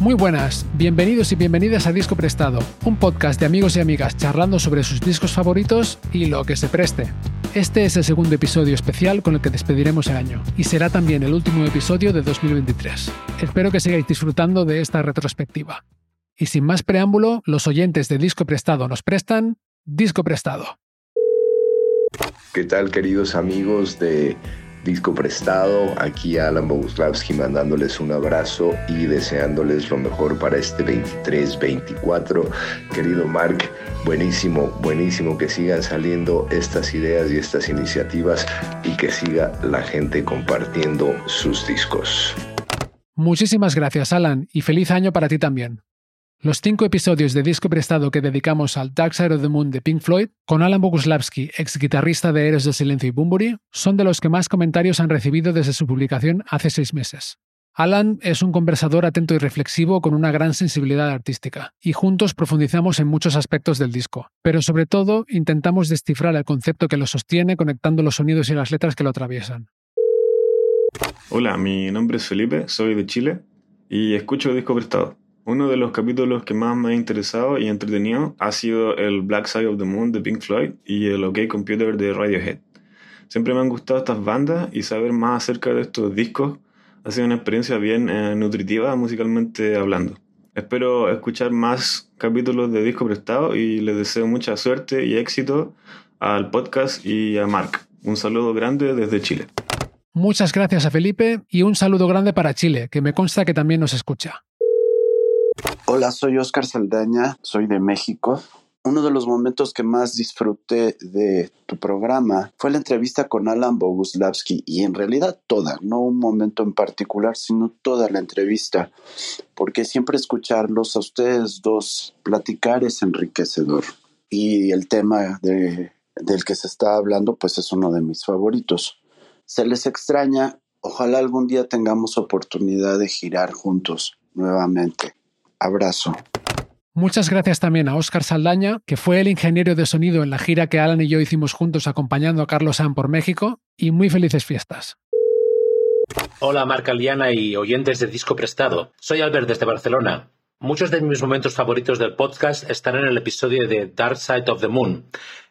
Muy buenas, bienvenidos y bienvenidas a Disco Prestado, un podcast de amigos y amigas charlando sobre sus discos favoritos y lo que se preste. Este es el segundo episodio especial con el que despediremos el año y será también el último episodio de 2023. Espero que sigáis disfrutando de esta retrospectiva. Y sin más preámbulo, los oyentes de Disco Prestado nos prestan Disco Prestado. ¿Qué tal queridos amigos de disco prestado. Aquí Alan Boguslavski mandándoles un abrazo y deseándoles lo mejor para este 23-24. Querido Mark, buenísimo, buenísimo que sigan saliendo estas ideas y estas iniciativas y que siga la gente compartiendo sus discos. Muchísimas gracias, Alan, y feliz año para ti también. Los cinco episodios de disco prestado que dedicamos al Dark Side of the Moon de Pink Floyd, con Alan Boguslavski, ex guitarrista de Héroes del Silencio y Bunbury, son de los que más comentarios han recibido desde su publicación hace seis meses. Alan es un conversador atento y reflexivo con una gran sensibilidad artística, y juntos profundizamos en muchos aspectos del disco, pero sobre todo intentamos descifrar el concepto que lo sostiene conectando los sonidos y las letras que lo atraviesan. Hola, mi nombre es Felipe, soy de Chile y escucho disco prestado. Uno de los capítulos que más me ha interesado y entretenido ha sido el Black Side of the Moon de Pink Floyd y el OK Computer de Radiohead. Siempre me han gustado estas bandas y saber más acerca de estos discos ha sido una experiencia bien eh, nutritiva musicalmente hablando. Espero escuchar más capítulos de disco prestado y les deseo mucha suerte y éxito al podcast y a Mark. Un saludo grande desde Chile. Muchas gracias a Felipe y un saludo grande para Chile, que me consta que también nos escucha. Hola, soy Oscar Saldaña, soy de México. Uno de los momentos que más disfruté de tu programa fue la entrevista con Alan Boguslavski y en realidad toda, no un momento en particular, sino toda la entrevista, porque siempre escucharlos a ustedes dos platicar es enriquecedor y el tema de, del que se está hablando pues es uno de mis favoritos. Se les extraña, ojalá algún día tengamos oportunidad de girar juntos nuevamente. Abrazo. Muchas gracias también a Óscar Saldaña, que fue el ingeniero de sonido en la gira que Alan y yo hicimos juntos acompañando a Carlos San por México, y muy felices fiestas. Hola Marca Liana y oyentes de Disco Prestado. Soy Albert desde Barcelona. Muchos de mis momentos favoritos del podcast están en el episodio de Dark Side of the Moon.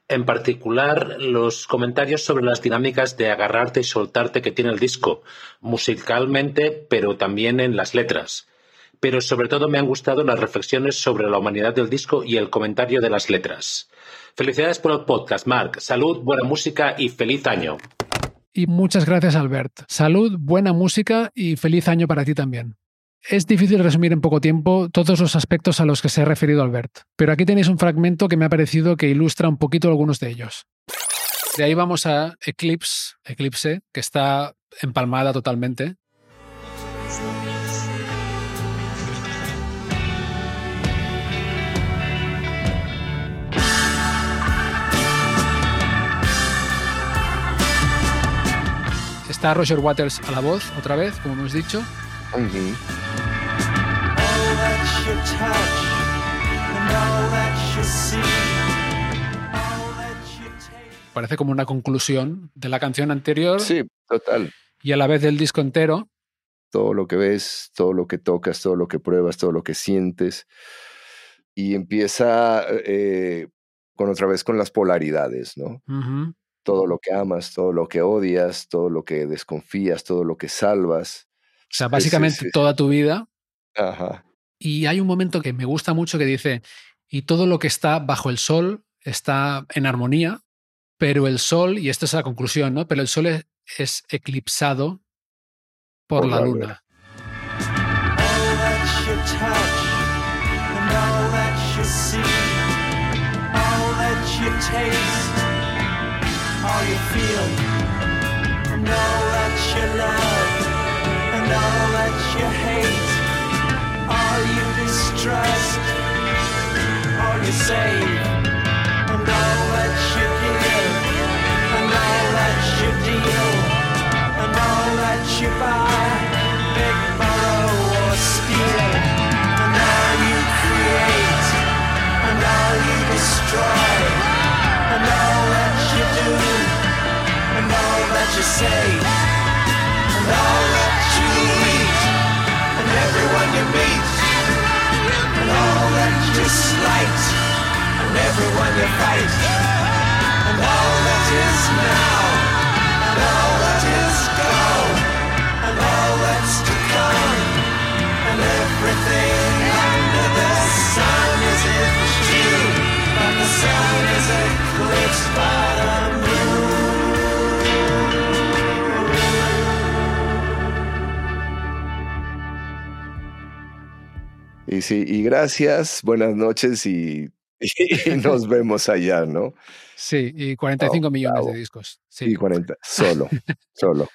En particular, los comentarios sobre las dinámicas de agarrarte y soltarte que tiene el disco, musicalmente, pero también en las letras pero sobre todo me han gustado las reflexiones sobre la humanidad del disco y el comentario de las letras. Felicidades por el podcast, Mark. Salud, buena música y feliz año. Y muchas gracias, Albert. Salud, buena música y feliz año para ti también. Es difícil resumir en poco tiempo todos los aspectos a los que se ha referido Albert, pero aquí tenéis un fragmento que me ha parecido que ilustra un poquito algunos de ellos. De ahí vamos a Eclipse, Eclipse, que está empalmada totalmente. Está Roger Waters a la voz, otra vez, como hemos dicho. Parece como una conclusión de la canción anterior. Sí, total. Y a la vez del disco entero. Todo lo que ves, todo lo que tocas, todo lo que pruebas, todo lo que sientes. Y empieza eh, con otra vez con las polaridades, ¿no? Todo lo que amas, todo lo que odias, todo lo que desconfías, todo lo que salvas. O sea, básicamente Sí, sí, sí. toda tu vida. Ajá. Y hay un momento que me gusta mucho que dice, y todo lo que está bajo el sol está en armonía, pero el sol, y esta es la conclusión, ¿no? Pero el sol es, es eclipsado por, Por la la luna. all that you touch and all you feel, and all that you love, and all that you hate, all you distrust, all you save, and all that you give, and all that you deal, and all that you buy, big borrow that you say, and all that you eat, and everyone you meet, and all that you slight, and everyone you fight, Y sí, y gracias, buenas noches y, y nos vemos allá, ¿no? Sí, y 45 Oh, millones bravo. de discos. Sí. Y 40, solo, solo.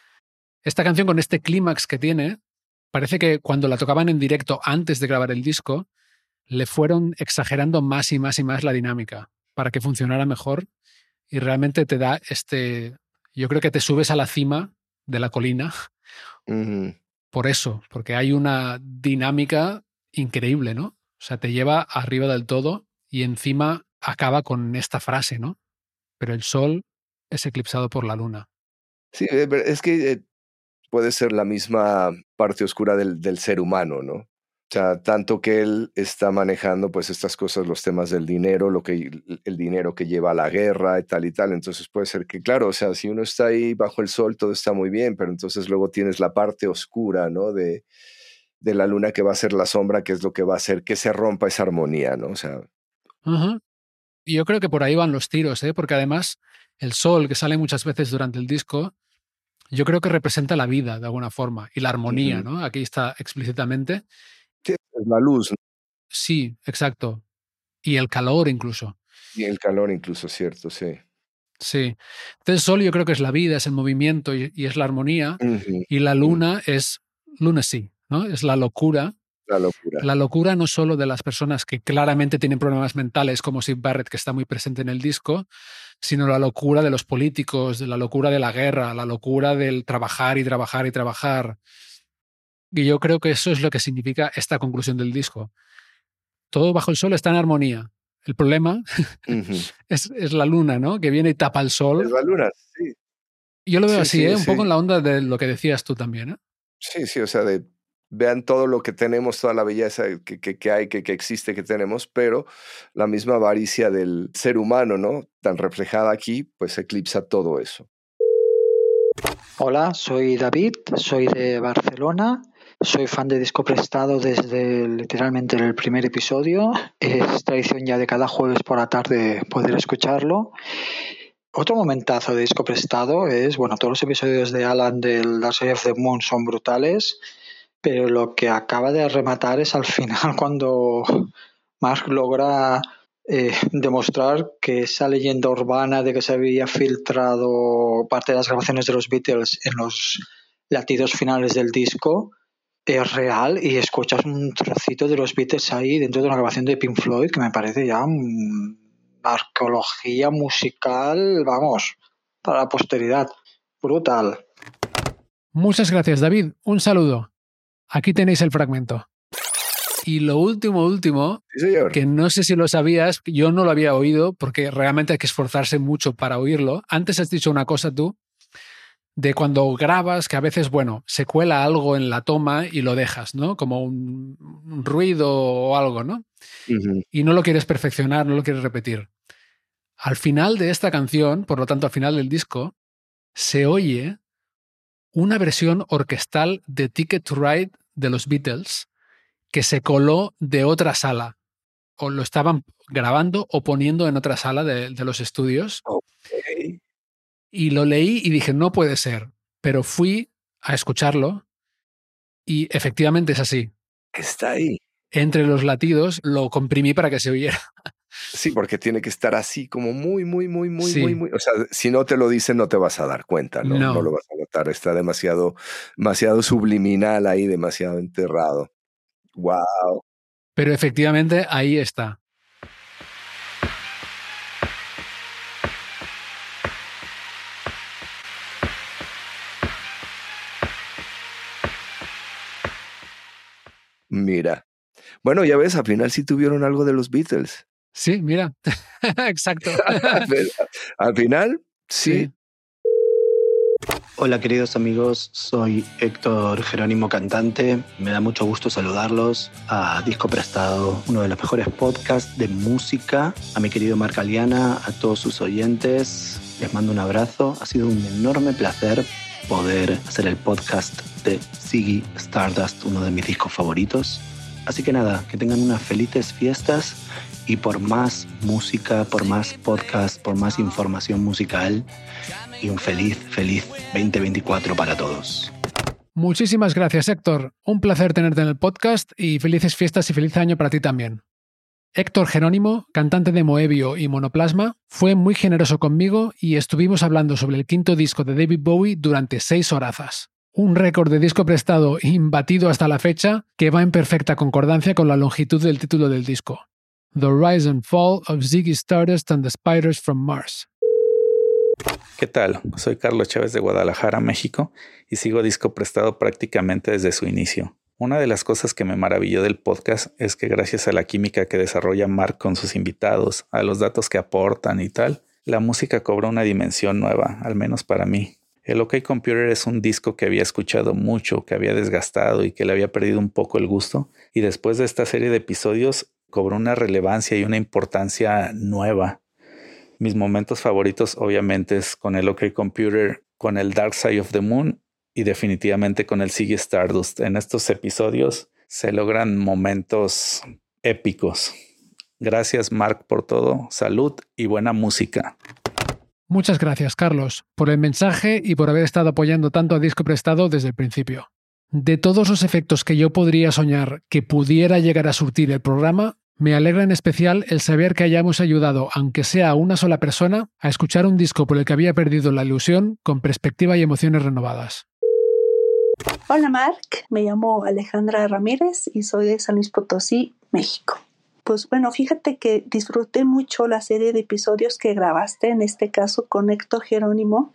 Esta canción con este clímax que tiene, parece que cuando la tocaban en directo antes de grabar el disco, le fueron exagerando más y más y más la dinámica para que funcionara mejor y realmente te da este, yo creo que te subes a la cima de la colina por eso, porque hay una dinámica increíble, ¿no? O sea, te lleva arriba del todo y encima acaba con esta frase, ¿no? Pero el sol es eclipsado por la luna. Sí, eh, es que eh, puede ser la misma parte oscura del, del ser humano, ¿no? O sea, tanto que él está manejando pues estas cosas, los temas del dinero, lo que el dinero que lleva a la guerra y tal y tal. Entonces puede ser que, claro, o sea, si uno está ahí bajo el sol, todo está muy bien, pero entonces luego tienes la parte oscura, ¿no? De, de la luna que va a ser la sombra, que es lo que va a hacer que se rompa esa armonía, ¿no? O sea. Y yo creo que por ahí van los tiros, ¿eh? porque además el sol que sale muchas veces durante el disco, yo creo que representa la vida de alguna forma y la armonía. ¿no? Aquí está explícitamente. sí, es la luz ¿no? Sí, exacto. Y el calor incluso. y el calor incluso, ¿cierto? Sí. Sí. Entonces el sol yo creo que es la vida, es el movimiento y, y es la armonía. Y la luna es lunacy, ¿no? Es la locura. La locura. La locura no solo de las personas que claramente tienen problemas mentales, como Sid Barrett, que está muy presente en el disco, sino la locura de los políticos, de la locura de la guerra, la locura del trabajar y trabajar y trabajar. Y yo creo que eso es lo que significa esta conclusión del disco. Todo bajo el sol está en armonía. El problema es, es la luna, ¿no? Que viene y tapa el Es sol. la luna, sí. Yo lo veo Sí, así, sí, ¿eh? Un poco en la onda de lo que decías tú también, ¿eh? Sí, sí, o sea, de, vean todo lo que tenemos, toda la belleza que, que, que hay, que, que existe, que tenemos, pero la misma avaricia del ser humano, ¿no? Tan reflejada aquí, pues eclipsa todo eso. Hola, soy David, soy de Barcelona, soy fan de Disco Prestado desde literalmente el primer episodio. Es tradición ya de cada jueves por la tarde poder escucharlo. Otro momentazo de Disco Prestado es, bueno, todos los episodios de Alan del Dark Side of the Moon son brutales, pero lo que acaba de rematar es al final cuando Mark logra eh, demostrar que esa leyenda urbana de que se había filtrado parte de las grabaciones de los Beatles en los latidos finales del disco es real y escuchas un trocito de los Beatles ahí dentro de una grabación de Pink Floyd que me parece ya arqueología musical, vamos, para la posteridad. Brutal. Muchas gracias, David. Un saludo. Aquí tenéis el fragmento. Y lo último, último, Sí, que no sé si lo sabías, yo no lo había oído porque realmente hay que esforzarse mucho para oírlo. Antes has dicho una cosa tú, de cuando grabas, que a veces, bueno, se cuela algo en la toma y lo dejas, ¿no? Como un, un ruido o algo, ¿no? Y no lo quieres perfeccionar, no lo quieres repetir. Al final de esta canción, por lo tanto al final del disco, se oye una versión orquestal de Ticket to Ride de los Beatles que se coló de otra sala. O lo estaban grabando o poniendo en otra sala de, de los estudios. Y lo leí y dije, no puede ser. Pero fui a escucharlo y efectivamente es así. Está ahí. Entre los latidos lo comprimí para que se oyera. Sí, porque tiene que estar así como muy, muy, muy, muy, Sí. muy, muy. O sea, si no te lo dicen, no te vas a dar cuenta, ¿no? No. No, lo vas a notar. Está demasiado, demasiado subliminal ahí, demasiado enterrado. Wow. Pero efectivamente ahí está. Mira. Bueno, ya ves, al final sí tuvieron algo de los Beatles. Sí, mira. Exacto. al, al final, sí. Sí. Hola queridos amigos, soy Héctor Jerónimo Cantante. Me da mucho gusto saludarlos a Disco Prestado, uno de los mejores podcasts de música. A mi querido Marc Aliana, a todos sus oyentes, les mando un abrazo. Ha sido un enorme placer poder hacer el podcast de Ziggy Stardust, uno de mis discos favoritos. Así que nada, que tengan unas felices fiestas y por más música, por más podcast, por más información musical y un feliz, feliz 2024 para todos. Muchísimas gracias, Héctor. Un placer tenerte en el podcast y felices fiestas y feliz año para ti también. Héctor Jerónimo, cantante de Moebio y Monoplasma, fue muy generoso conmigo y estuvimos hablando sobre el quinto disco de David Bowie durante seis horazas. Un récord de disco prestado imbatido hasta la fecha que va en perfecta concordancia con la longitud del título del disco. The Rise and Fall of Ziggy Stardust and the Spiders from Mars. ¿Qué tal? Soy Carlos Chávez de Guadalajara, México, y sigo disco prestado prácticamente desde su inicio. Una de las cosas que me maravilló del podcast es que gracias a la química que desarrolla Mark con sus invitados, a los datos que aportan y tal, la música cobra una dimensión nueva, al menos para mí. El OK Computer es un disco que había escuchado mucho, que había desgastado y que le había perdido un poco el gusto, y después de esta serie de episodios cobró una relevancia y una importancia nueva. Mis momentos favoritos obviamente es con el OK Computer, con el Dark Side of the Moon y definitivamente con el Ziggy Stardust. En estos episodios se logran momentos épicos. Gracias Mark por todo, salud y buena música. Muchas gracias, Carlos, por el mensaje y por haber estado apoyando tanto a Disco Prestado desde el principio. De todos los efectos que yo podría soñar que pudiera llegar a surtir el programa, me alegra en especial el saber que hayamos ayudado, aunque sea a una sola persona, a escuchar un disco por el que había perdido la ilusión con perspectiva y emociones renovadas. Hola Marc, me llamo Alejandra Ramírez y soy de San Luis Potosí, México. Pues bueno, fíjate que disfruté mucho la serie de episodios que grabaste, en este caso con Héctor Jerónimo,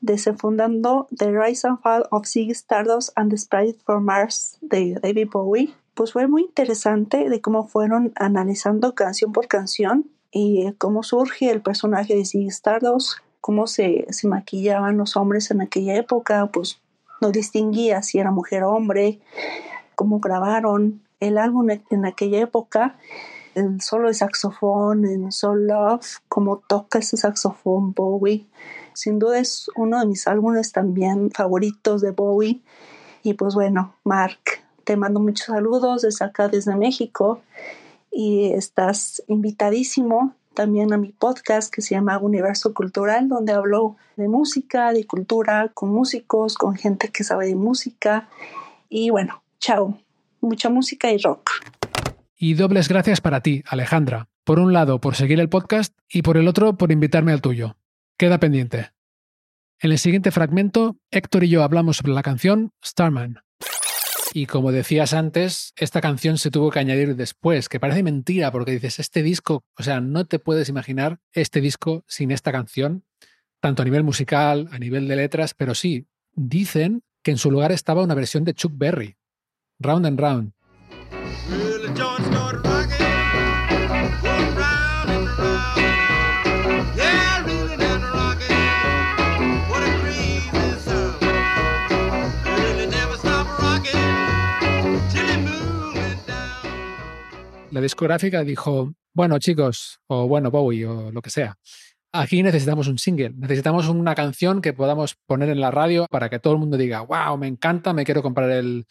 desenfundando The Rise and Fall of Ziggy Stardust and the Spirit from Mars de David Bowie. Pues fue muy interesante de cómo fueron analizando canción por canción y cómo surge el personaje de Ziggy Stardust, cómo se, se maquillaban los hombres en aquella época, pues no distinguía si era mujer o hombre, cómo grabaron el álbum en aquella época, el solo de saxofón en Soul Love, cómo toca ese saxofón Bowie. Sin duda es uno de mis álbumes también favoritos de Bowie. Y pues bueno, Mark, te mando muchos saludos desde acá, desde México. Y estás invitadísimo también a mi podcast que se llama Universo Cultural, donde hablo de música, de cultura, con músicos, con gente que sabe de música. Y bueno, chao. Mucha música y rock. Y dobles gracias para ti, Alejandra. Por un lado, por seguir el podcast y por el otro, por invitarme al tuyo. Queda pendiente. En el siguiente fragmento, Héctor y yo hablamos sobre la canción Starman. Y como decías antes, esta canción se tuvo que añadir después, que parece mentira porque dices, este disco, o sea, no te puedes imaginar este disco sin esta canción, tanto a nivel musical, a nivel de letras, pero sí, dicen que en su lugar estaba una versión de Chuck Berry, Round and Round. La discográfica dijo, bueno chicos, o bueno Bowie, o lo que sea, aquí necesitamos un single, necesitamos una canción que podamos poner en la radio para que todo el mundo diga, wow, me encanta, me quiero comprar el,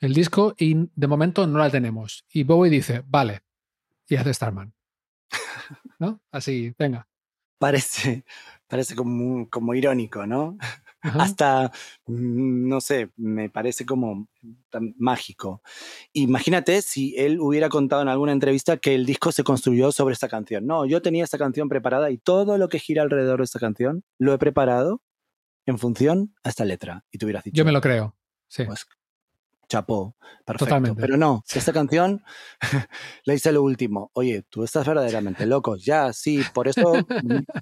disco y de momento no la tenemos. Y Bowie dice, vale, y hace Starman. ¿No? Así, venga. Parece, parece como, como irónico, ¿no? Hasta, mm, no sé, me parece como tan mágico. Imagínate si él hubiera contado en alguna entrevista que el disco se construyó sobre esta canción. No, yo tenía esta canción preparada y todo lo que gira alrededor de esta canción lo he preparado en función a esta letra. Y tú hubieras dicho. Yo me lo creo. Sí. Pues, chapó, perfecto. Totalmente. Pero no, esta canción le hice lo último. Oye, tú estás verdaderamente loco. Ya, sí, por eso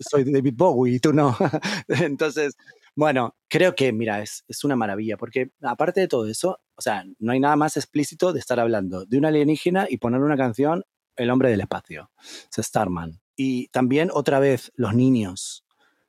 soy David Bowie y tú no. Entonces, bueno, creo que, mira, es, es una maravilla, porque aparte de todo eso, o sea, no hay nada más explícito de estar hablando de un alienígena y poner una canción, El hombre del espacio, es Starman. Y también, otra vez, los niños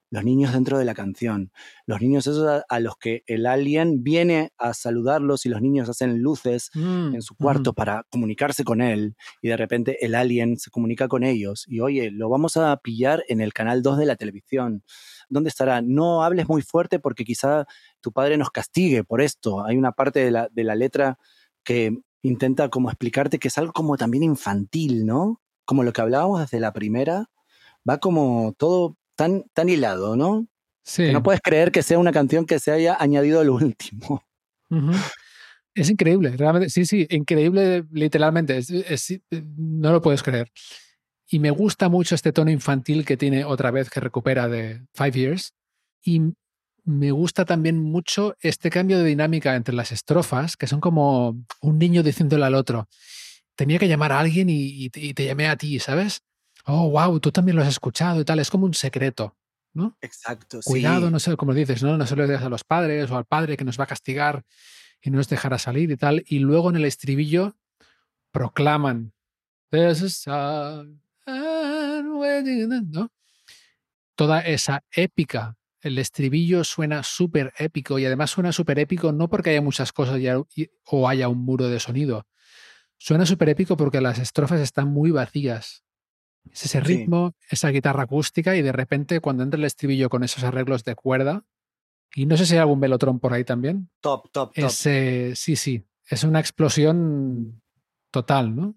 los niños dentro de la canción, los niños esos a, a, los que el alien viene a saludarlos y los niños hacen luces Mm, en su cuarto para comunicarse con él y de repente el alien se comunica con ellos y oye, lo vamos a pillar en el canal 2 de la televisión. ¿Dónde estará? No hables muy fuerte porque quizá tu padre nos castigue por esto. Hay una parte de la, de la letra que intenta como explicarte que es algo como también infantil, ¿no? Como lo que hablábamos desde la primera, va como todo tan, tan hilado, ¿no? Sí. Que no puedes creer que sea una canción que se haya añadido al último. Es increíble, realmente, sí, sí, increíble literalmente, es- es- no lo puedes creer. Y me gusta mucho este tono infantil que tiene otra vez que recupera de Five Years. Y me gusta también mucho este cambio de dinámica entre las estrofas, que son como un niño diciéndole al otro, tenía que llamar a alguien y, y te- y te llamé a ti, ¿sabes? Oh, wow, tú también lo has escuchado y tal, es como un secreto, ¿no? Exacto. Cuidado, sí. no sé, como dices, ¿no? No se lo digas a los padres o al padre que nos va a castigar y no nos dejará salir y tal. Y luego en el estribillo proclaman, "There's a star and waiting", ¿no? Toda esa épica. El estribillo suena súper épico y además suena súper épico no porque haya muchas cosas y- o haya un muro de sonido. Suena súper épico porque las estrofas están muy vacías. Es ese Sí. ritmo, esa guitarra acústica y de repente cuando entra el estribillo con esos arreglos de cuerda, y no sé si hay algún velotrón por ahí también, Top, top, top. es, eh, sí, sí, es una explosión total, ¿no?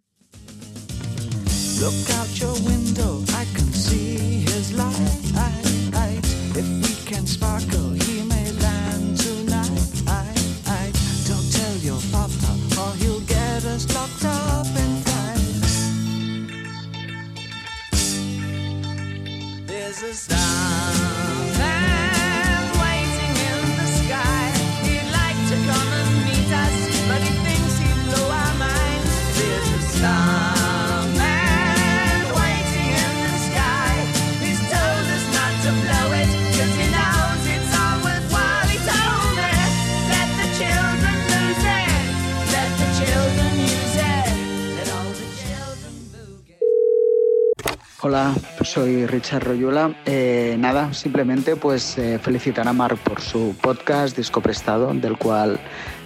Look out your window, soy Richard Royula. Eh, nada, simplemente pues eh, felicitar a Mark por su podcast Disco Prestado, del cual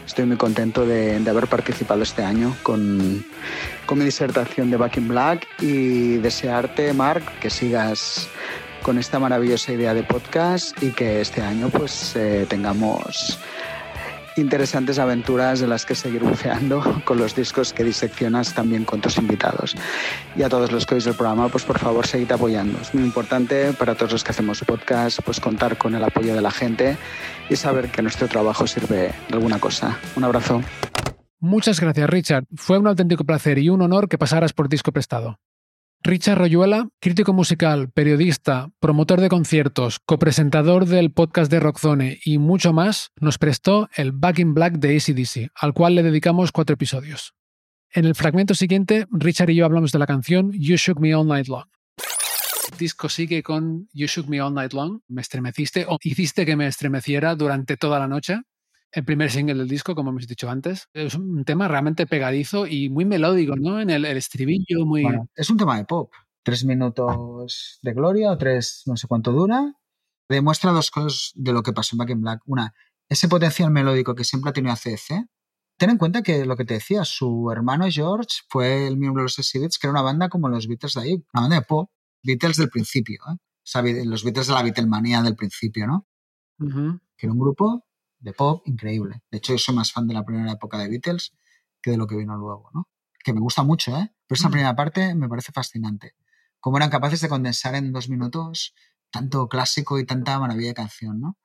estoy muy contento de, haber participado este año con, con mi disertación de Back in Black y desearte, Mark, que sigas con esta maravillosa idea de podcast y que este año pues eh, tengamos interesantes aventuras de las que seguir buceando con los discos que diseccionas también con tus invitados. Y a todos los que oís el programa, pues por favor seguid apoyando. Es muy importante para todos los que hacemos podcast, pues contar con el apoyo de la gente y saber que nuestro trabajo sirve de alguna cosa. Un abrazo. Muchas gracias, Richard. Fue un auténtico placer y un honor que pasaras por disco prestado. Richard Royuela, crítico musical, periodista, promotor de conciertos, copresentador del podcast de Rockzone y mucho más, nos prestó el Back in Black de ACDC, al cual le dedicamos cuatro episodios. En el fragmento siguiente, Richard y yo hablamos de la canción You Shook Me All Night Long. El disco sigue con You Shook Me All Night Long. Me estremeciste o hiciste que me estremeciera durante toda la noche el primer single del disco, como hemos dicho antes. Es un tema realmente pegadizo y muy melódico, ¿no? En el, el estribillo, muy... Bueno, es un tema de pop. Tres minutos de gloria o tres, no sé cuánto dura. Demuestra dos cosas de lo que pasó en Back in Black. Una, ese potencial melódico que siempre ha tenido ACDC. Ten en cuenta que lo que te decía, su hermano George fue el miembro de los Exhibits, que era una banda como los Beatles de ahí, una banda de pop. Beatles del principio, ¿eh? O sea, los Beatles de la Beatlemanía del principio, ¿no? Ujú. Que era un grupo de pop increíble. De hecho, yo soy más fan de la primera época de Beatles que de lo que vino luego, ¿no? Que me gusta mucho, ¿eh? Pero esa Mm. primera parte me parece fascinante. Cómo eran capaces de condensar en dos minutos tanto clásico y tanta maravilla de canción, ¿no?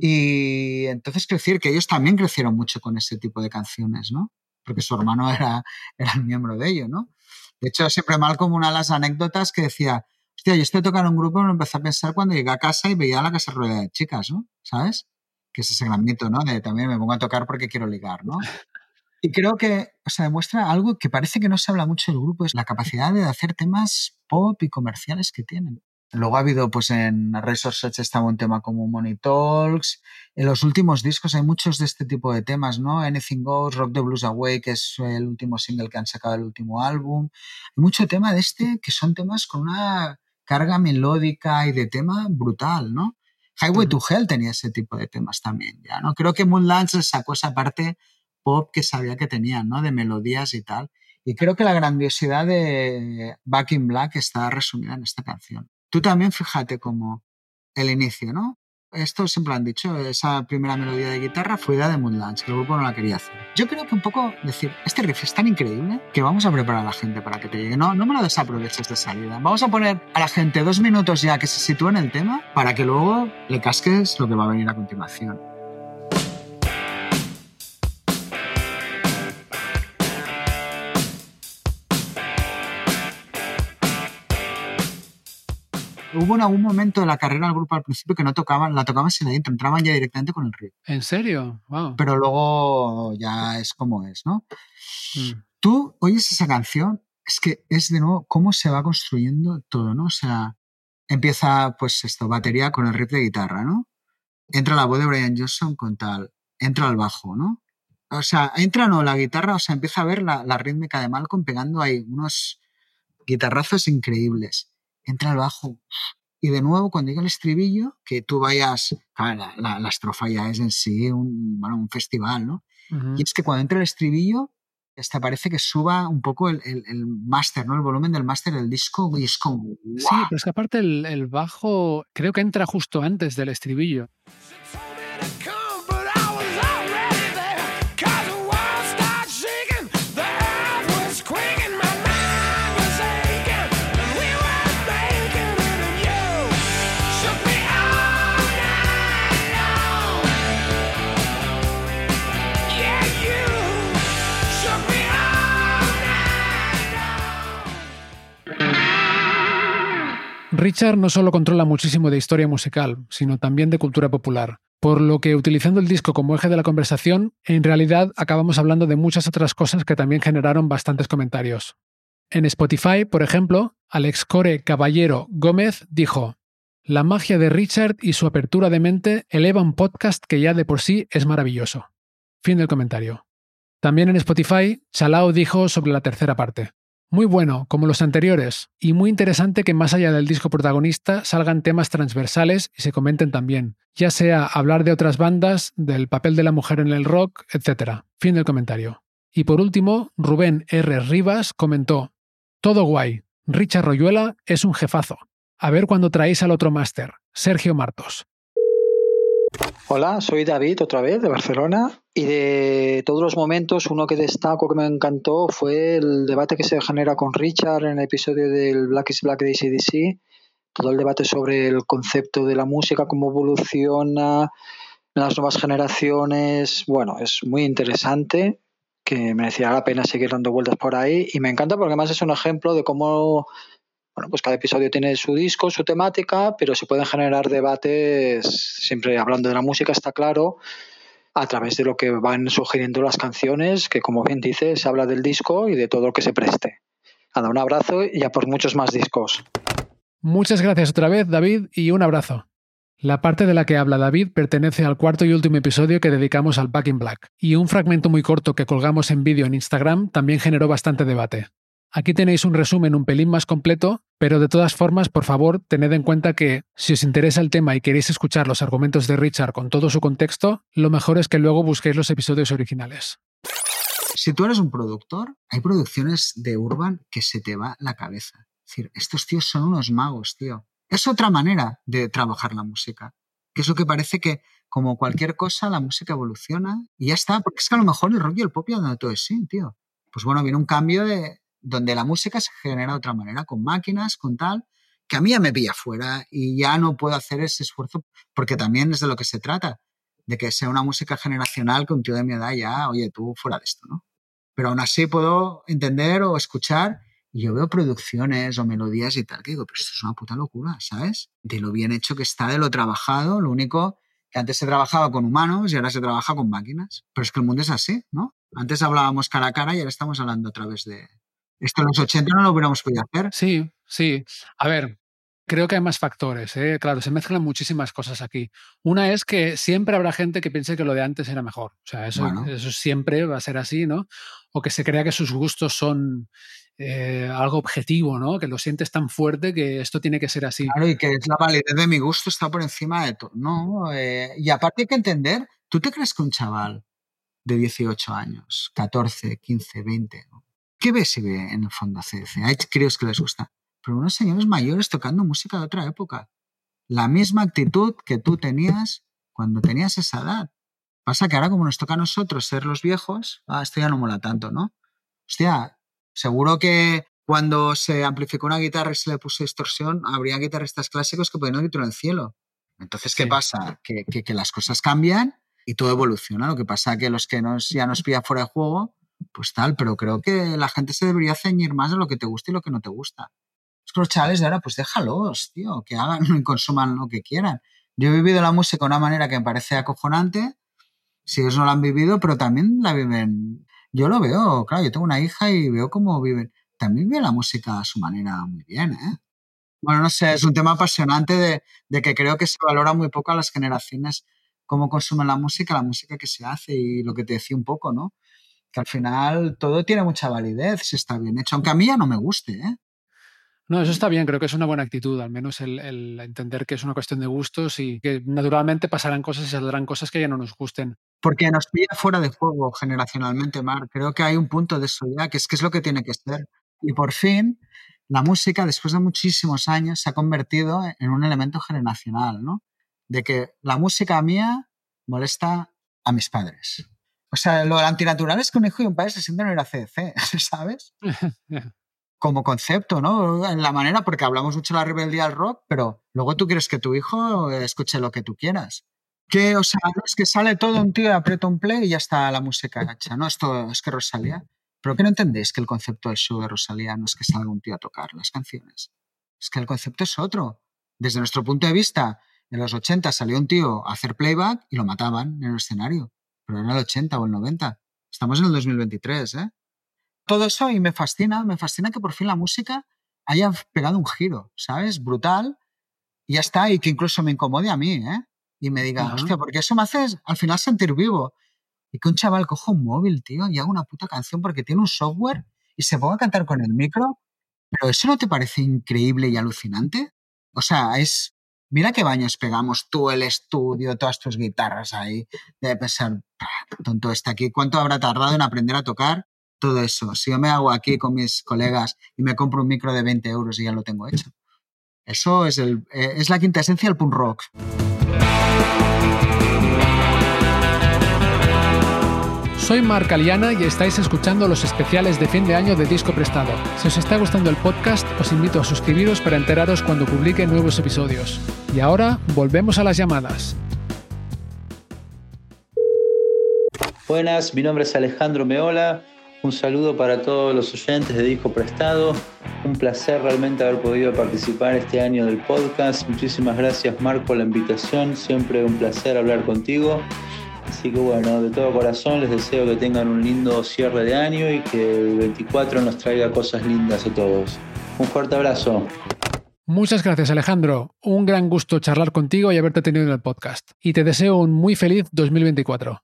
Y entonces quiero decir que ellos también crecieron mucho con ese tipo de canciones, ¿no? Porque su hermano era, era el miembro de ello, ¿no? De hecho, siempre mal como una de las anécdotas que decía, hostia, yo estoy tocando un grupo y me empecé a pensar cuando llegué a casa y veía la casa rueda de chicas, ¿no? ¿Sabes? Que es ese gran mito, ¿no? De también me pongo a tocar porque quiero ligar, ¿no? Y creo que, o sea, demuestra algo que parece que no se habla mucho del grupo, es la capacidad de hacer temas pop y comerciales que tienen. Luego ha habido, pues en Resource estaba un tema como Money Talks. En los últimos discos hay muchos de este tipo de temas, ¿no? Anything Goes, Rock the Blues Away, que es el último single que han sacado del último álbum. Hay mucho tema de este que son temas con una carga melódica y de tema brutal, ¿no? Highway to Hell tenía ese tipo de temas también, ya, ¿no? Creo que Moonlands sacó esa parte pop que sabía que tenían, ¿no? De melodías y tal. Y creo que la grandiosidad de Back in Black está resumida en esta canción. Tú también fíjate como el inicio, ¿no? Esto siempre lo han dicho, esa primera melodía de guitarra fue idea de Moonlands, que el grupo no la quería hacer. Yo creo que un poco decir, este riff es tan increíble que vamos a preparar a la gente para que te llegue. No, no me lo desaproveches de salida. Vamos a poner a la gente dos minutos ya que se sitúe en el tema para que luego le casques lo que va a venir a continuación. Hubo en algún momento de la carrera del grupo al principio que no tocaban, la tocaban sin adentro, entraban ya directamente con el riff. ¿En serio? Wow. Pero luego ya es como es, ¿no? Mm. Tú oyes esa canción, es que es de nuevo cómo se va construyendo todo, ¿no? O sea, empieza pues esto, batería con el riff de guitarra, ¿no? Entra la voz de Brian Johnson con tal, entra el bajo, ¿no? O sea, entra no la guitarra, o sea, empieza a ver la, la rítmica de Malcolm pegando ahí unos guitarrazos increíbles. Entra el bajo. Y de nuevo, cuando llega el estribillo, que tú vayas, claro, la, la- la estrofa ya es en sí un, bueno, un festival, ¿no? Y es que cuando entra el estribillo, hasta parece que suba un poco el, el, el máster, ¿no? El volumen del máster del disco y es como... Sí, ¡guau! pero es que aparte el, el bajo creo que entra justo antes del estribillo. Richard no solo controla muchísimo de historia musical, sino también de cultura popular, por lo que utilizando el disco como eje de la conversación, en realidad acabamos hablando de muchas otras cosas que también generaron bastantes comentarios. En Spotify, por ejemplo, Alex Core Caballero Gómez dijo, La magia de Richard y su apertura de mente eleva un podcast que ya de por sí es maravilloso. Fin del comentario. También en Spotify, Chalao dijo sobre la tercera parte. Muy bueno, como los anteriores, y muy interesante que más allá del disco protagonista salgan temas transversales y se comenten también, ya sea hablar de otras bandas, del papel de la mujer en el rock, etc. Fin del comentario. Y por último, Rubén R. Rivas comentó, Todo guay, Richard Royuela es un jefazo. A ver cuando traéis al otro máster, Sergio Martos. Hola, soy David otra vez de Barcelona y de todos los momentos uno que destaco que me encantó fue el debate que se genera con Richard en el episodio del Black is Black de ACDC, todo el debate sobre el concepto de la música, cómo evoluciona en las nuevas generaciones, bueno, es muy interesante que merecía la pena seguir dando vueltas por ahí y me encanta porque además es un ejemplo de cómo bueno, pues cada episodio tiene su disco, su temática, pero se pueden generar debates, siempre hablando de la música, está claro, a través de lo que van sugiriendo las canciones, que como bien dice, se habla del disco y de todo lo que se preste. Nada, un abrazo y a por muchos más discos. Muchas gracias otra vez, David, y un abrazo. La parte de la que habla David pertenece al cuarto y último episodio que dedicamos al Back in Black, y un fragmento muy corto que colgamos en vídeo en Instagram también generó bastante debate. Aquí tenéis un resumen un pelín más completo, pero de todas formas, por favor, tened en cuenta que, si os interesa el tema y queréis escuchar los argumentos de Richard con todo su contexto, lo mejor es que luego busquéis los episodios originales. Si tú eres un productor, hay producciones de Urban que se te va la cabeza. Es decir, estos tíos son unos magos, tío. Es otra manera de trabajar la música. Que es lo que parece que, como cualquier cosa, la música evoluciona y ya está. Porque es que a lo mejor el rock y el pop ya no todo es sí, tío. Pues bueno, viene un cambio de donde la música se genera de otra manera, con máquinas, con tal. que a mí ya me pilla fuera y ya no puedo hacer ese esfuerzo porque también es de lo que se trata, de que sea una música generacional que un tío de mi edad ya, oye, tú fuera de esto, ¿no? Pero aún así puedo entender o escuchar y yo veo producciones o melodías y tal que digo, pero esto es una puta locura, ¿sabes? De lo bien hecho que está, de lo trabajado, lo único que antes se trabajaba con humanos y ahora se trabaja con máquinas. Pero es que el mundo es así, ¿no? Antes hablábamos cara a cara y ahora estamos hablando a través de... Esto en los 80 no lo hubiéramos podido hacer. Sí, sí. A ver, creo que hay más factores. ¿eh? Claro, se mezclan muchísimas cosas aquí. Una es que siempre habrá gente que piense que lo de antes era mejor. O sea, eso, Bueno. eso siempre va a ser así, ¿no? O que se crea que sus gustos son eh, algo objetivo, ¿no? Que lo sientes tan fuerte que esto tiene que ser así. Claro, y que es la validez de mi gusto está por encima de todo. No, eh, y aparte hay que entender, ¿tú te crees que un chaval de 18 años, 14, 15, 20, ¿no? ¿Qué ve en el fondo? Hay críos que les gusta, pero unos señores mayores tocando música de otra época. La misma actitud que tú tenías cuando tenías esa edad. Pasa que ahora como nos toca a nosotros ser los viejos, ah, esto ya no mola tanto, ¿no? Hostia, seguro que cuando se amplificó una guitarra y se le puso distorsión, habría guitarristas clásicos que podían ir en el cielo. Entonces, ¿qué Sí. pasa? Que, que- que las cosas cambian y todo evoluciona. Lo que pasa que los que nos, ya nos pilla fuera de juego, pues tal, pero creo que la gente se debería ceñir más a lo que te gusta y lo que no te gusta. Es que los chavales de ahora, pues déjalos, tío, que hagan y consuman lo que quieran. Yo he vivido la música de una manera que me parece acojonante, si ellos no la han vivido, pero también la viven. Yo lo veo, claro, yo tengo una hija y veo cómo viven. También viven la música a su manera muy bien, ¿eh? Bueno, no sé, es un tema apasionante de, de que creo que se valora muy poco a las generaciones cómo consumen la música, la música que se hace y lo que te decía un poco, ¿no? Que al final todo tiene mucha validez si está bien hecho, aunque a mí ya no me guste, ¿eh? No, eso está bien, creo que es una buena actitud, al menos el, el entender que es una cuestión de gustos y que naturalmente pasarán cosas y saldrán cosas que ya no nos gusten. Porque nos pilla fuera de juego generacionalmente, Mar. Creo que hay un punto de eso ya, que es que es lo que tiene que ser. Y por fin, la música, después de muchísimos años, se ha convertido en un elemento generacional, ¿no? De que la música mía molesta a mis padres. O sea, lo antinatural es que un hijo y un padre se sienten en ir a CDC, ¿sabes? Como concepto, ¿no? En la manera, porque hablamos mucho de la rebeldía al rock, pero luego tú quieres que tu hijo escuche lo que tú quieras. Que, o sea, es que sale todo un tío, aprieta un play y ya está la música hecha, ¿no? Esto es que Rosalía. Pero que no entendéis que el concepto del show de Rosalía no es que salga un tío a tocar las canciones. Es que el concepto es otro. Desde nuestro punto de vista, en los 80 salió un tío a hacer playback y lo mataban en el escenario. Pero en el 80 o el 90. Estamos en el 2023, ¿eh? Todo eso y me fascina, me fascina que por fin la música haya pegado un giro, ¿sabes? Brutal. Y ya está, y que incluso me incomode a mí, ¿eh? Y me diga, Ajá. hostia, porque eso me hace al final sentir vivo. Y que un chaval coja un móvil, tío, y haga una puta canción porque tiene un software y se ponga a cantar con el micro. Pero eso no te parece increíble y alucinante? O sea, es. Mira qué baños pegamos tú, el estudio, todas tus guitarras ahí. Debe pensar, "Pah, tonto está aquí. ¿Cuánto habrá tardado en aprender a tocar? Todo eso. Si yo me hago aquí con mis colegas y me compro un micro de 20 euros y ya lo tengo hecho. Eso es, el, eh, es la quinta esencia del punk rock. Soy Marc Aliana y estáis escuchando los especiales de fin de año de Disco Prestado. Si os está gustando el podcast, os invito a suscribiros para enteraros cuando publique nuevos episodios. Y ahora volvemos a las llamadas. Buenas, mi nombre es Alejandro Meola. Un saludo para todos los oyentes de Disco Prestado. Un placer realmente haber podido participar este año del podcast. Muchísimas gracias, Marco, por la invitación. Siempre un placer hablar contigo. Así que bueno, de todo corazón les deseo que tengan un lindo cierre de año y que el 24 nos traiga cosas lindas a todos. Un fuerte abrazo. Muchas gracias Alejandro, un gran gusto charlar contigo y haberte tenido en el podcast. Y te deseo un muy feliz 2024.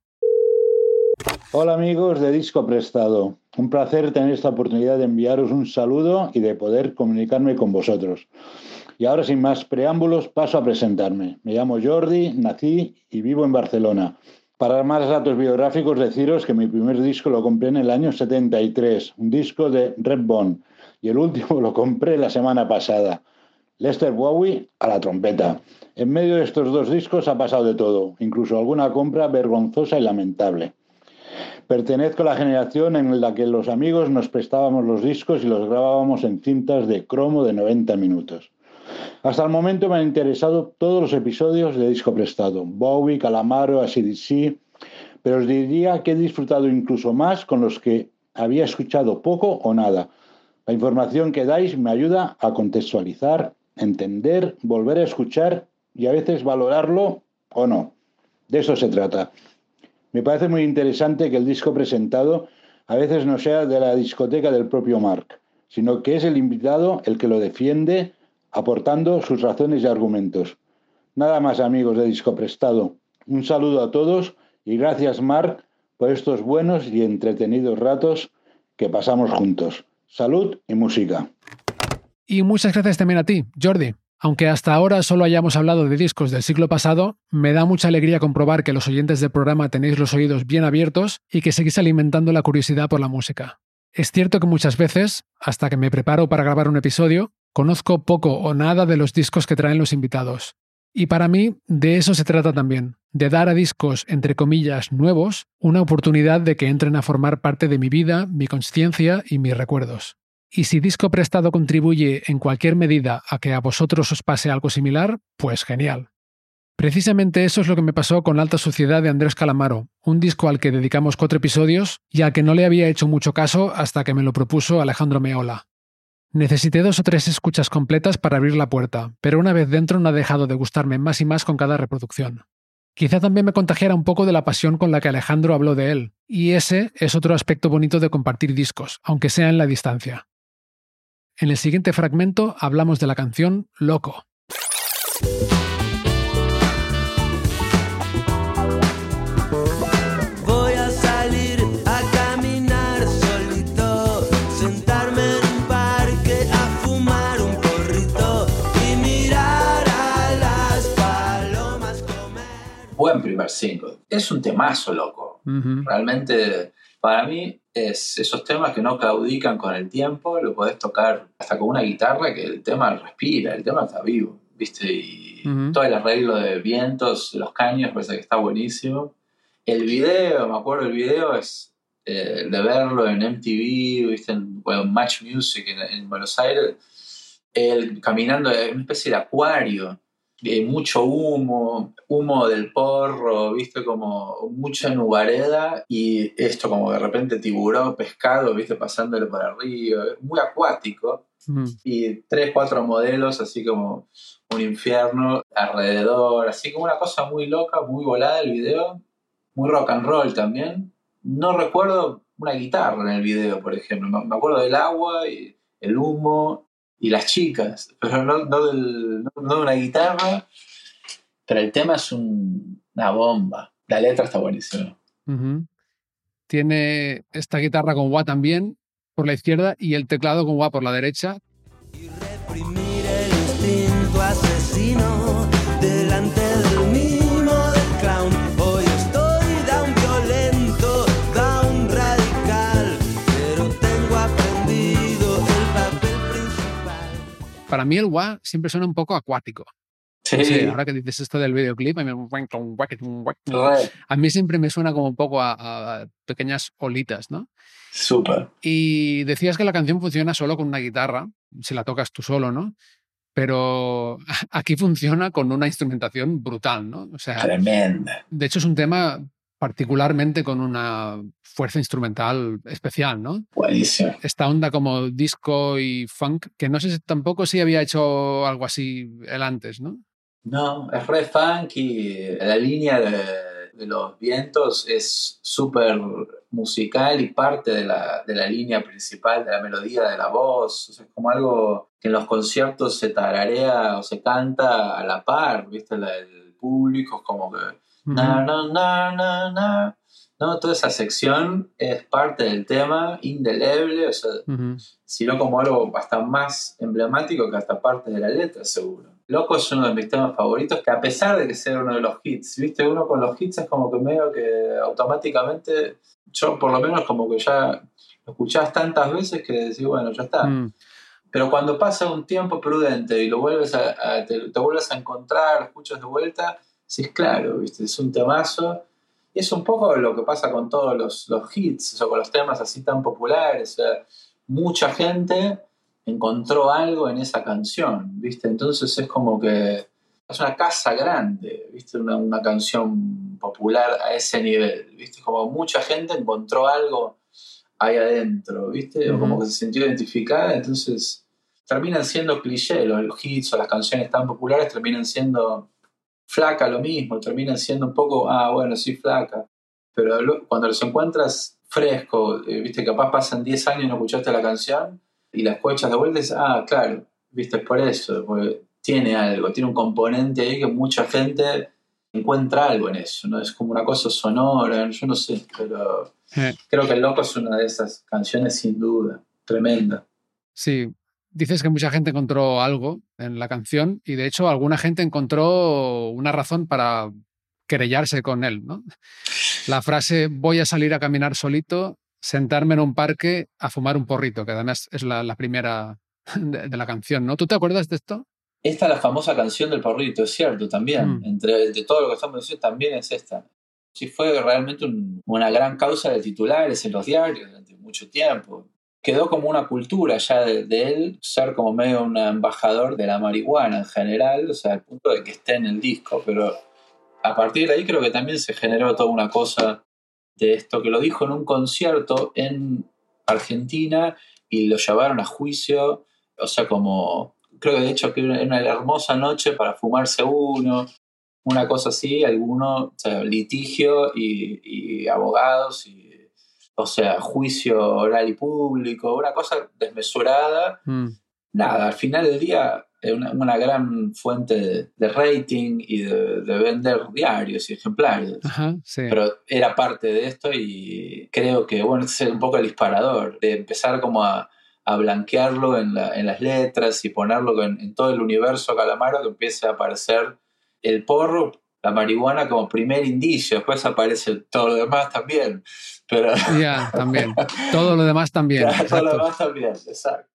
Hola amigos de Disco Prestado. Un placer tener esta oportunidad de enviaros un saludo y de poder comunicarme con vosotros. Y ahora sin más preámbulos paso a presentarme. Me llamo Jordi, nací y vivo en Barcelona. Para más datos biográficos deciros que mi primer disco lo compré en el año 73, un disco de Red Bone, y el último lo compré la semana pasada. Lester Bowie a la trompeta. En medio de estos dos discos ha pasado de todo, incluso alguna compra vergonzosa y lamentable. Pertenezco a la generación en la que los amigos nos prestábamos los discos y los grabábamos en cintas de cromo de 90 minutos. Hasta el momento me han interesado todos los episodios de Disco Prestado, Bowie, Calamaro, ACDC, pero os diría que he disfrutado incluso más con los que había escuchado poco o nada. La información que dais me ayuda a contextualizar, entender, volver a escuchar y a veces valorarlo o no. De eso se trata. Me parece muy interesante que el disco presentado a veces no sea de la discoteca del propio Mark, sino que es el invitado el que lo defiende aportando sus razones y argumentos. Nada más amigos de Disco Prestado. Un saludo a todos y gracias Mark por estos buenos y entretenidos ratos que pasamos juntos. Salud y música. Y muchas gracias también a ti, Jordi. Aunque hasta ahora solo hayamos hablado de discos del siglo pasado, me da mucha alegría comprobar que los oyentes del programa tenéis los oídos bien abiertos y que seguís alimentando la curiosidad por la música. Es cierto que muchas veces, hasta que me preparo para grabar un episodio, conozco poco o nada de los discos que traen los invitados. Y para mí, de eso se trata también, de dar a discos, entre comillas, nuevos, una oportunidad de que entren a formar parte de mi vida, mi conciencia y mis recuerdos. Y si Disco Prestado contribuye en cualquier medida a que a vosotros os pase algo similar, pues genial. Precisamente eso es lo que me pasó con Alta Sociedad de Andrés Calamaro, un disco al que dedicamos cuatro episodios y al que no le había hecho mucho caso hasta que me lo propuso Alejandro Meola. Necesité dos o tres escuchas completas para abrir la puerta, pero una vez dentro no ha dejado de gustarme más y más con cada reproducción. Quizá también me contagiara un poco de la pasión con la que Alejandro habló de él, y ese es otro aspecto bonito de compartir discos, aunque sea en la distancia. En el siguiente fragmento hablamos de la canción Loco. Primer single. Es un temazo, loco. Realmente, para mí, es esos temas que no claudican con el tiempo, lo podés tocar hasta con una guitarra que el tema respira, el tema está vivo, ¿viste? Y todo el arreglo de vientos, los caños, parece que está buenísimo. El video, me acuerdo, el video es eh, de verlo en MTV, ¿viste? En bueno, Match Music en, en Buenos Aires, él caminando en una especie de acuario, eh, mucho humo, humo del porro, viste, como mucha nubareda y esto como de repente tiburón, pescado, viste, pasándole por arriba, muy acuático. Y tres, cuatro modelos, así como un infierno alrededor, así como una cosa muy loca, muy volada el video, muy rock and roll también. No recuerdo una guitarra en el video, por ejemplo, me acuerdo del agua y el humo y las chicas, pero no, no, del- no- no de una guitarra. Pero el tema es un- una bomba. La letra está buenísima. Tiene esta guitarra con wah también por la izquierda y el teclado con wah por la derecha. Reprimir el instinto asesino Para mí el wah siempre suena un poco acuático. Sí. No sé, ahora que dices esto del videoclip, a mí, a mí siempre me suena como un poco a, a pequeñas olitas, ¿no? Súper. Y decías que la canción funciona solo con una guitarra, si la tocas tú solo, ¿no? Pero aquí funciona con una instrumentación brutal, ¿no? O sea, Tremenda. de hecho es un tema particularmente con una fuerza instrumental especial, ¿no? Buenísimo. Esta onda como disco y funk, que no sé si tampoco si había hecho algo así él antes, ¿no? No, es re funky. La línea de, de los vientos es súper musical y parte de la, de la línea principal de la melodía de la voz. O sea, es como algo que en los conciertos se tararea o se canta a la par, ¿viste? La- el público es como que. Na, na, na, na, na. ¿no? Toda esa sección es parte del tema, indeleble, o sea, Ujú. sino como algo hasta más emblemático que hasta parte de la letra, seguro. Loco es uno de mis temas favoritos, que a pesar de que sea uno de los hits, ¿viste? Uno con los hits es como que medio que automáticamente, yo por lo menos como que ya lo escuchás tantas veces que decís, bueno, ya está. Mm. Pero cuando pasa un tiempo prudente y lo vuelves a, a- te, te vuelves a encontrar, lo escuchas de vuelta, sí es claro, ¿viste? Es un temazo. Y es un poco lo que pasa con todos los, los hits, o con los temas así tan populares. O sea, mucha gente encontró algo en esa canción, ¿viste? Entonces es como que es una casa grande, ¿viste? Una, una canción popular a ese nivel, ¿viste? Como mucha gente encontró algo ahí adentro, ¿viste? O como que se sintió identificada, entonces terminan siendo clichés, los hits o las canciones tan populares terminan siendo flaca lo mismo, terminan siendo un poco, ah, bueno, sí, flaca, pero cuando los encuentras fresco, eh, viste, capaz pasan 10 años y no escuchaste la canción y la escuchas de vuelta y dices, ah, claro, viste, es por eso, porque tiene algo, tiene un componente ahí que mucha gente encuentra algo en eso, ¿no? Es como una cosa sonora, yo no sé, pero Eh. creo que El Loco es una de esas canciones sin duda, tremenda. Sí, dices que mucha gente encontró algo en la canción y de hecho alguna gente encontró una razón para querellarse con él, ¿no? La frase voy a salir a caminar solito, sentarme en un parque a fumar un porrito, que además es la, la primera de, de la canción, ¿no? ¿Tú te acuerdas de esto? Esta es la famosa canción del porrito, es cierto, también. Mm. Entre, entre todo lo que estamos diciendo, también es esta. Sí, fue realmente un- una gran causa de titulares en los diarios durante mucho tiempo. Quedó como una cultura ya de, él ser como medio un embajador de la marihuana en general, o sea, al punto de que esté en el disco, pero a partir de ahí creo que también se generó toda una cosa de esto, que lo dijo en un concierto en Argentina y lo llevaron a juicio, o sea, como, creo que de hecho que era una hermosa noche para fumarse uno, una cosa así, alguno, o sea, litigio y, y abogados, y, o sea, juicio oral y público, una cosa desmesurada. Mm. Nada, al final del día es una, una gran fuente de, de rating y de, de vender diarios y ejemplares. Ajá, sí. Pero era parte de esto y creo que, bueno, es un poco el disparador, de empezar como a, a blanquearlo en, la- en las letras y ponerlo en, en todo el universo Calamaro, que empiece a aparecer el porro, la marihuana como primer indicio, después aparece todo lo demás también. Pero Ya, también. Todo lo demás también. todo lo exacto. demás también, exacto.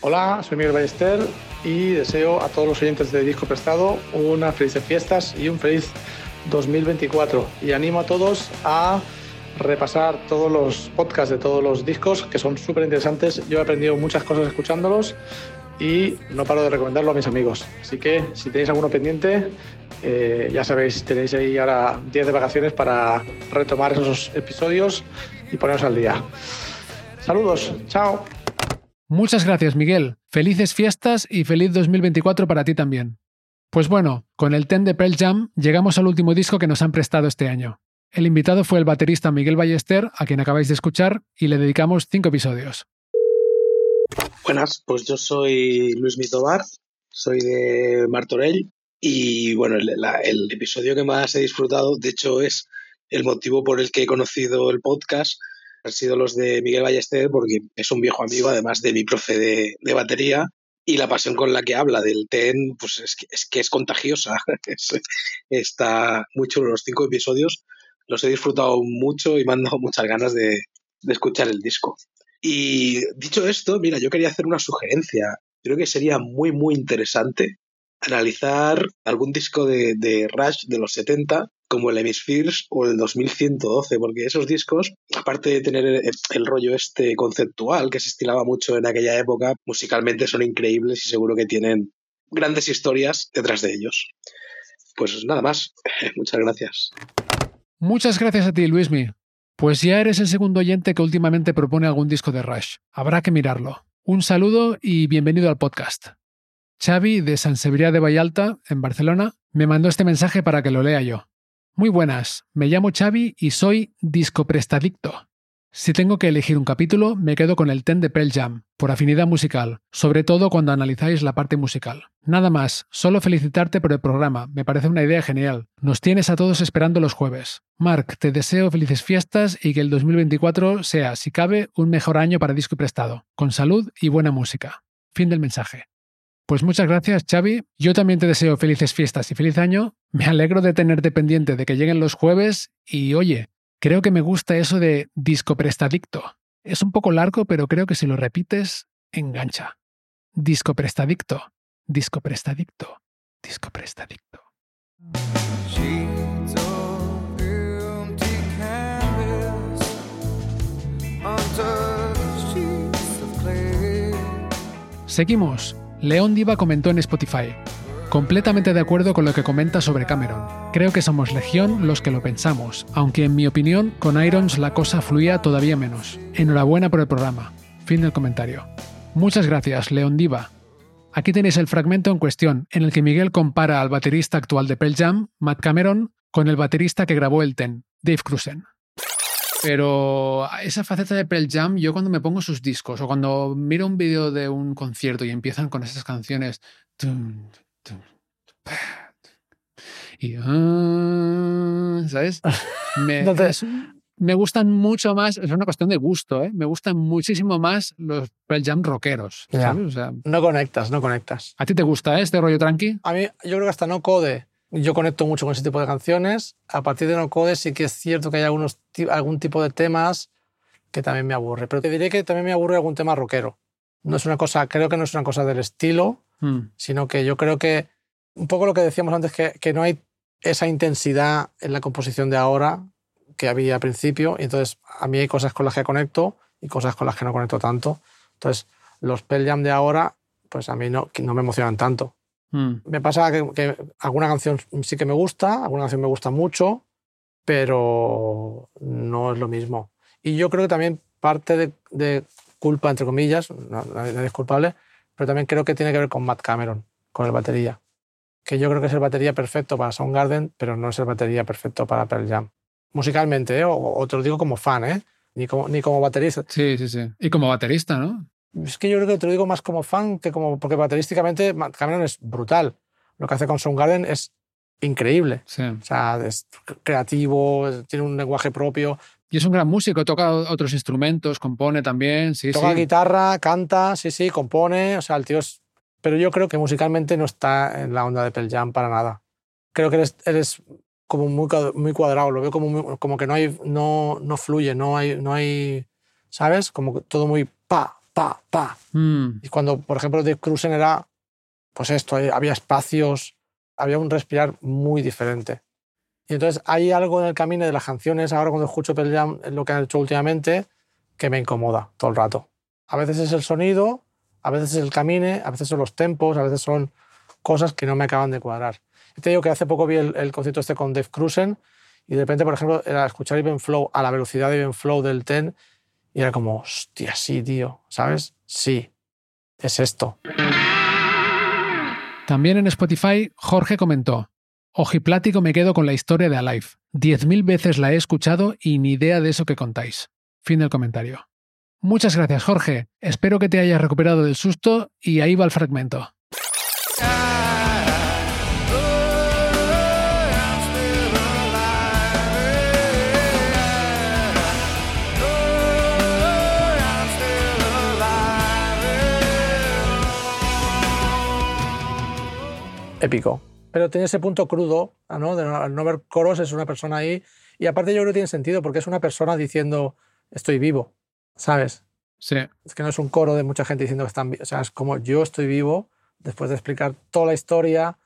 Hola, soy Miguel Ballester y deseo a todos los oyentes de Disco Prestado unas felices fiestas y un feliz 2024. Y animo a todos a repasar todos los podcasts de todos los discos que son súper interesantes. Yo he aprendido muchas cosas escuchándolos y no paro de recomendarlo a mis amigos. Así que si tenéis alguno pendiente, eh, ya sabéis, tenéis ahí ahora días de vacaciones para retomar esos episodios y poneros al día. Saludos, chao. Muchas gracias, Miguel. Felices fiestas y feliz 2024 para ti también. Pues bueno, con el Ten de Pearl Jam llegamos al último disco que nos han prestado este año. El invitado fue el baterista Miguel Ballester, a quien acabáis de escuchar, y le dedicamos cinco episodios. Buenas, pues yo soy Luis Mitobar, soy de Martorell y bueno, el, episodio que más he disfrutado, de hecho, es el motivo por el que he conocido el podcast, han sido los de Miguel Ballester porque es un viejo amigo, además de mi profe de, de batería y la pasión con la que habla del TEN, pues es que es, que es contagiosa. Es- está muy chulo los cinco episodios, los he disfrutado mucho y me han dado muchas ganas de, de escuchar el disco. Y dicho esto, mira, yo quería hacer una sugerencia. Creo que sería muy, muy interesante analizar algún disco de, de Rush de los 70, como el Hemispheres o el 2112, porque esos discos, aparte de tener el, el rollo este conceptual que se estilaba mucho en aquella época, musicalmente son increíbles y seguro que tienen grandes historias detrás de ellos. Pues nada más, muchas gracias. Muchas gracias a ti, Luismi. Pues ya eres el segundo oyente que últimamente propone algún disco de Rush. Habrá que mirarlo. Un saludo y bienvenido al podcast. Xavi, de San Cebrià de Vallalta, en Barcelona, me mandó este mensaje para que lo lea yo. Muy buenas, me llamo Xavi y soy discoprestadicto. Si tengo que elegir un capítulo, me quedo con el Ten de Pearl Jam, por afinidad musical, sobre todo cuando analizáis la parte musical. Nada más, solo felicitarte por el programa, me parece una idea genial. Nos tienes a todos esperando los jueves. Mark, te deseo felices fiestas y que el 2024 sea, si cabe, un mejor año para disco y prestado, con salud y buena música. Fin del mensaje. Pues muchas gracias, Xavi. Yo también te deseo felices fiestas y feliz año. Me alegro de tenerte pendiente de que lleguen los jueves y oye, creo que me gusta eso de disco prestadicto. Es un poco largo, pero creo que si lo repites, engancha. Disco prestadicto, disco prestadicto, disco prestadicto. Seguimos. León Diva comentó en Spotify. Completamente de acuerdo con lo que comenta sobre Cameron. Creo que somos Legión los que lo pensamos, aunque en mi opinión con Irons la cosa fluía todavía menos. Enhorabuena por el programa. Fin del comentario. Muchas gracias, León Diva. Aquí tenéis el fragmento en cuestión, en el que Miguel compara al baterista actual de Pearl Jam, Matt Cameron, con el baterista que grabó el Ten, Dave Cruzen. Pero esa faceta de Pearl Jam, yo cuando me pongo sus discos o cuando miro un vídeo de un concierto y empiezan con esas canciones. Y. ah, ¿Sabes? Me, No te- es- me gustan mucho más. Es una cuestión de gusto, ¿eh? Me gustan muchísimo más los Pearl Jam rockeros. ¿sabes? O sea, No conectas, no conectas. ¿A ti te gusta eh, este rollo tranqui? A mí, yo creo que hasta no code. Yo conecto mucho con ese tipo de canciones. A partir de no code sí que es cierto que hay algunos, algún tipo de temas que también me aburre. Pero te diré que también me aburre algún tema rockero. No es una cosa, creo que no es una cosa del estilo, Mm. sino que yo creo que un poco lo que decíamos antes, que, que no hay esa intensidad en la composición de ahora que había al principio. Y entonces a mí hay cosas con las que conecto y cosas con las que no conecto tanto. Entonces los Pearl Jam de ahora, pues a mí no, no me emocionan tanto. Mm. Me pasa que, que alguna canción sí que me gusta, alguna canción me gusta mucho, pero no es lo mismo. Y yo creo que también parte de, de culpa, entre comillas, nadie es culpable, pero también creo que tiene que ver con Matt Cameron, con el batería. Que yo creo que es el batería perfecto para Soundgarden, pero no es el batería perfecto para Pearl Jam. Musicalmente, ¿eh? o, o te lo digo como fan, ¿eh? ni, como, ni como baterista. Sí, sí, sí. Y como baterista, ¿no? Es que yo creo que te lo digo más como fan que como. Porque baterísticamente Cameron es brutal. Lo que hace con Soundgarden es increíble. Sí. O sea, es creativo, tiene un lenguaje propio. Y es un gran músico, toca otros instrumentos, compone también, sí, Toca sí. guitarra, canta, sí, sí, compone. O sea, el tío es. Pero yo creo que musicalmente no está en la onda de Pearl Jam para nada. Creo que eres, eres como muy, muy cuadrado. Lo veo como, muy- como que no, hay, no, no fluye, no hay, no hay. ¿Sabes? Como todo muy pa, pa, pa. Mm. Y cuando, por ejemplo, Dave Cruisen era, pues esto, había espacios, había un respirar muy diferente. Y entonces hay algo en el camino de las canciones, ahora cuando escucho Pearl Jam, lo que han hecho últimamente, que me incomoda todo el rato. A veces es el sonido, a veces es el camine, a veces son los tempos, a veces son cosas que no me acaban de cuadrar. Te digo que hace poco vi el, concierto este con Dave Cruisen y de repente, por ejemplo, era escuchar Even Flow a la velocidad de Even Flow del Ten y era como, hostia, sí, tío, ¿sabes? Sí, es esto. También en Spotify, Jorge comentó: Ojiplático me quedo con la historia de Alive. Diez mil veces la he escuchado y ni idea de eso que contáis. Fin del comentario. Muchas gracias, Jorge. Espero que te hayas recuperado del susto y ahí va el fragmento. épico. Pero tiene ese punto crudo, ¿no? De no, al no ver coros es una persona ahí. Y aparte yo creo que tiene sentido porque es una persona diciendo estoy vivo, ¿sabes? Sí. Es que no es un coro de mucha gente diciendo que están vivos. O sea, es como yo estoy vivo después de explicar toda la historia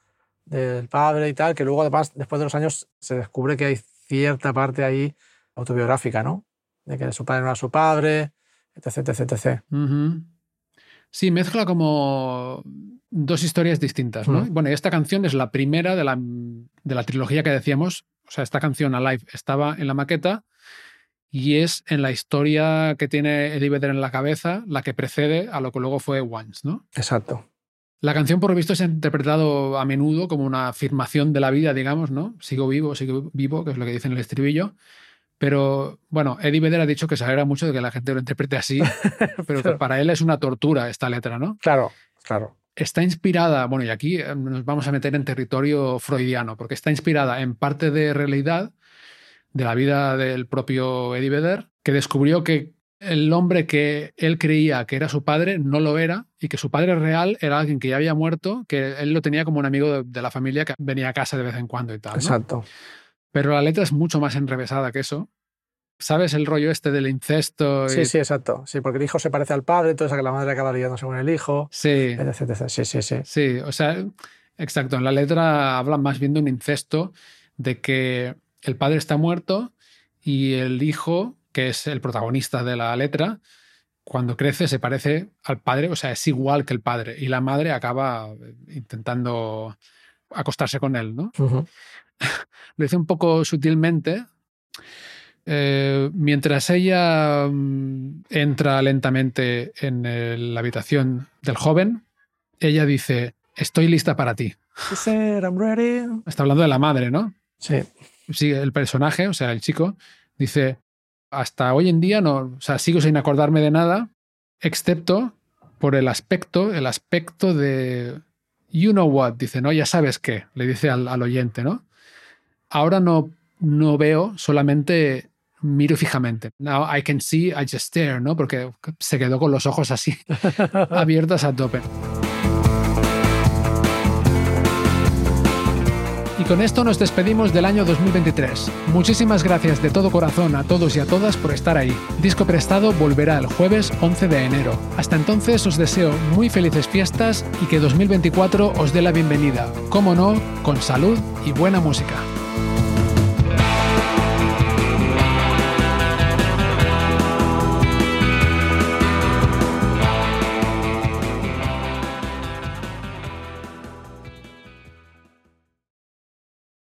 del padre y tal, que luego además, después de los años, se descubre que hay cierta parte ahí autobiográfica, ¿no? De que su padre no era su padre, etc, etc, etc. Ujú. Sí, mezcla como dos historias distintas, ¿no? Mm. Bueno, y esta canción es la primera de la, de la trilogía que decíamos. O sea, esta canción Alive estaba en la maqueta y es en la historia que tiene Eddie Vedder en la cabeza la que precede a lo que luego fue Once, ¿no? Exacto. La canción, por lo visto, se ha interpretado a menudo como una afirmación de la vida, digamos, ¿no? Sigo vivo, sigo vivo, que es lo que dice en el estribillo. Pero bueno, Eddie Vedder ha dicho que se alegra mucho de que la gente lo interprete así, pero que para él es una tortura esta letra, ¿no? Claro, claro. Está inspirada, bueno, y aquí eh, nos vamos a meter en territorio freudiano, porque está inspirada en parte de realidad de la vida del propio Eddie Vedder, que descubrió que el hombre que él creía que era su padre no lo era y que su padre real era alguien que ya había muerto, que él lo tenía como un amigo de, de la familia que venía a casa de vez en cuando y tal. ¿no? Exacto. Pero la letra es mucho más enrevesada que eso. ¿Sabes el rollo este del incesto? y- Sí, sí, exacto. Sí, porque el hijo se parece al padre, entonces a que la madre acaba liándose con el hijo. Sí. etc, etc. Sí, sí, sí. Sí, o sea, exacto. En la letra habla más bien de un incesto, de que el padre está muerto y el hijo, que es el protagonista de la letra, cuando crece se parece al padre, o sea, es igual que el padre. Y la madre acaba intentando acostarse con él, ¿no? Lo dice un poco sutilmente. Eh, mientras ella mm, entra lentamente en el- la habitación del joven, ella dice, estoy lista para ti. Está hablando de la madre, ¿no? Sí. Sí, el personaje, o sea, el chico, dice, hasta hoy en día no, o sea, sigo sin acordarme de nada, excepto por el aspecto, el aspecto de, you know what, dice, ¿no? Ya sabes qué, le dice al, oyente, ¿no? Ahora no, no veo, solamente miro fijamente. Now I can see, I just stare, ¿no? Porque se quedó con los ojos así, abiertos a tope. Y con esto nos despedimos del año 2023. Muchísimas gracias de todo corazón a todos y a todas por estar ahí. Disco Prestado volverá el jueves 11 de enero. Hasta entonces os deseo muy felices fiestas y que 2024 os dé la bienvenida, como no, con salud y buena música.